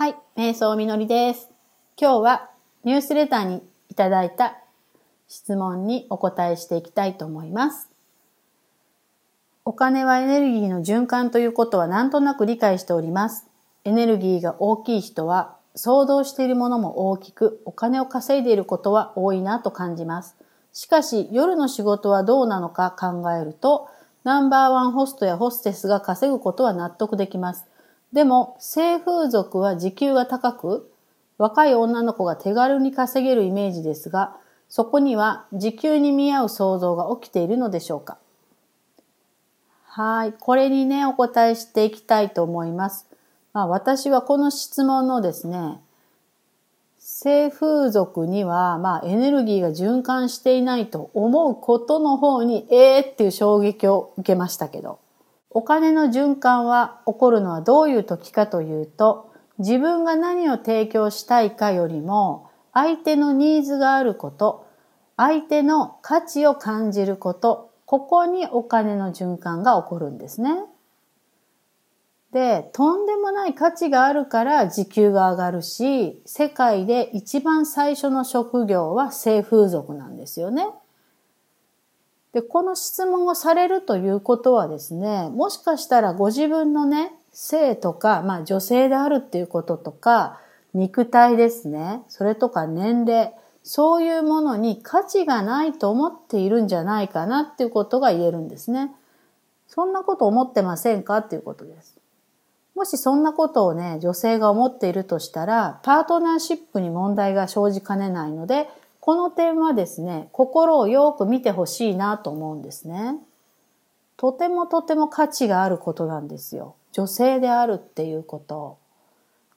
はい、瞑想みのりです。今日はニュースレターにいただいた質問にお答えしていきたいと思います。お金はエネルギーの循環ということはなんとなく理解しております。エネルギーが大きい人は想像しているものも大きくお金を稼いでいることは多いなと感じます。しかし夜の仕事はどうなのか考えるとナンバーワンホストやホステスが稼ぐことは納得できます。でも、性風俗は時給が高く、若い女の子が手軽に稼げるイメージですが、そこには時給に見合う想像が起きているのでしょうかはい。これにね、お答えしていきたいと思います。まあ、私はこの質問のですね、性風俗には、まあ、エネルギーが循環していないと思うことの方に、ええー、っていう衝撃を受けましたけど。お金の循環は起こるのはどういう時かというと、自分が何を提供したいかよりも、相手のニーズがあること、相手の価値を感じること、ここにお金の循環が起こるんですね。で、とんでもない価値があるから時給が上がるし、世界で一番最初の職業は性風俗なんですよね。で、この質問をされるということはですね、もしかしたらご自分のね、性とか、まあ女性であるっていうこととか、肉体ですね、それとか年齢、そういうものに価値がないと思っているんじゃないかなっていうことが言えるんですね。そんなこと思ってませんかっていうことです。もしそんなことをね、女性が思っているとしたら、パートナーシップに問題が生じかねないので、この点はですね、心をよく見てほしいなと思うんですね。とてもとても価値があることなんですよ。女性であるっていうこと。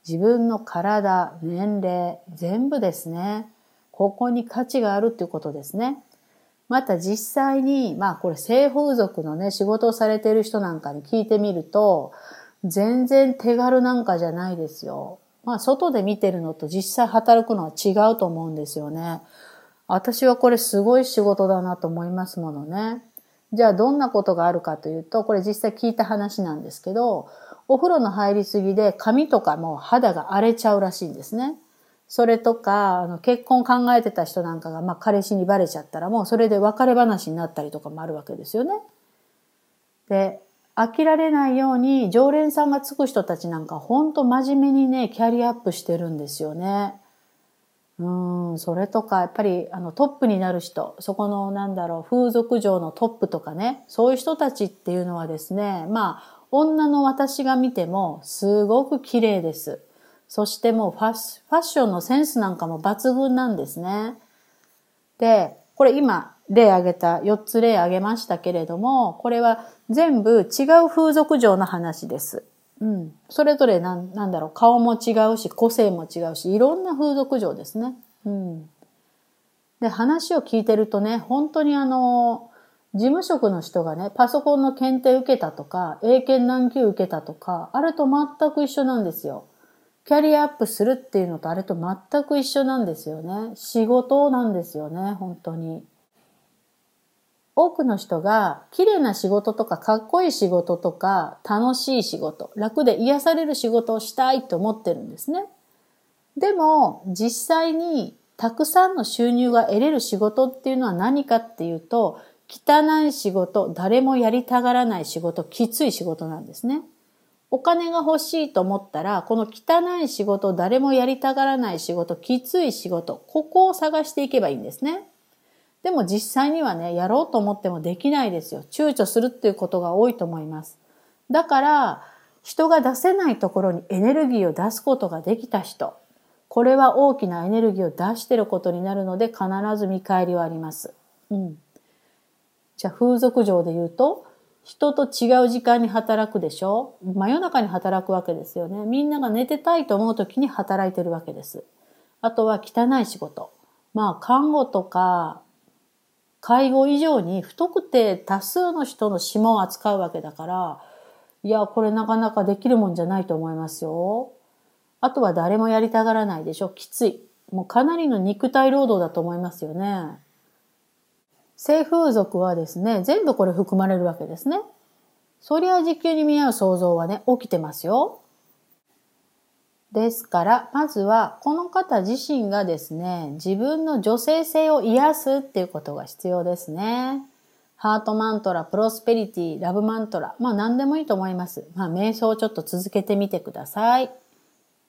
自分の体、年齢、全部ですね。ここに価値があるっていうことですね。また実際に、まあこれ性風俗のね、仕事をされている人なんかに聞いてみると、全然手軽なんかじゃないですよ。まあ、外で見てるのと実際働くのは違うと思うんですよね。私はこれすごい仕事だなと思いますものね。じゃあどんなことがあるかというと、これ実際聞いた話なんですけど、お風呂の入りすぎで髪とかも肌が荒れちゃうらしいんですね。それとか、あの結婚考えてた人なんかが、まあ彼氏にバレちゃったらもうそれで別れ話になったりとかもあるわけですよね。で、飽きられないように常連さんがつく人たちなんかほんと真面目にね、キャリアアップしてるんですよね。うん、それとか、やっぱり、あの、トップになる人、そこの、なんだろう、風俗嬢のトップとかね、そういう人たちっていうのはですね、まあ、女の私が見ても、すごく綺麗です。そしてもうファファッションのセンスなんかも抜群なんですね。で、これ今、例挙げた、4つ例挙げましたけれども、これは全部違う風俗嬢の話です。うん。それぞれなん、なんだろう、顔も違うし、個性も違うし、いろんな風俗嬢ですね。うん。で、話を聞いてるとね、本当にあの、事務職の人がね、パソコンの検定受けたとか、英検何級受けたとか、あれと全く一緒なんですよ。キャリアアップするっていうのとあれと全く一緒なんですよね。仕事なんですよね、本当に。多くの人が綺麗な仕事とかかっこいい仕事とか楽しい仕事、楽で癒される仕事をしたいと思ってるんですね。でも実際にたくさんの収入が得れる仕事っていうのは何かっていうと汚い仕事、誰もやりたがらない仕事、きつい仕事なんですね。お金が欲しいと思ったら、この汚い仕事、誰もやりたがらない仕事、きつい仕事、ここを探していけばいいんですね。でも実際にはね、やろうと思ってもできないですよ。躊躇するっていうことが多いと思います。だから、人が出せないところにエネルギーを出すことができた人。これは大きなエネルギーを出してることになるので必ず見返りはあります。うん。じゃあ風俗嬢で言うと、人と違う時間に働くでしょ？真夜中に働くわけですよね。みんなが寝てたいと思う時に働いてるわけです。あとは汚い仕事。まあ看護とか介護以上に不特定多数の人の指紋を扱うわけだから、いや、これなかなかできるもんじゃないと思いますよ。あとは誰もやりたがらないでしょ。きつい。もうかなりの肉体労働だと思いますよね。性風俗はですね、全部これ含まれるわけですね。そりゃ時給に見合う想像はね、起きてますよ。ですから、まずはこの方自身がですね、自分の女性性を癒すっていうことが必要ですね。ハートマントラ、プロスペリティ、ラブマントラ。まあ何でもいいと思います。まあ瞑想をちょっと続けてみてください。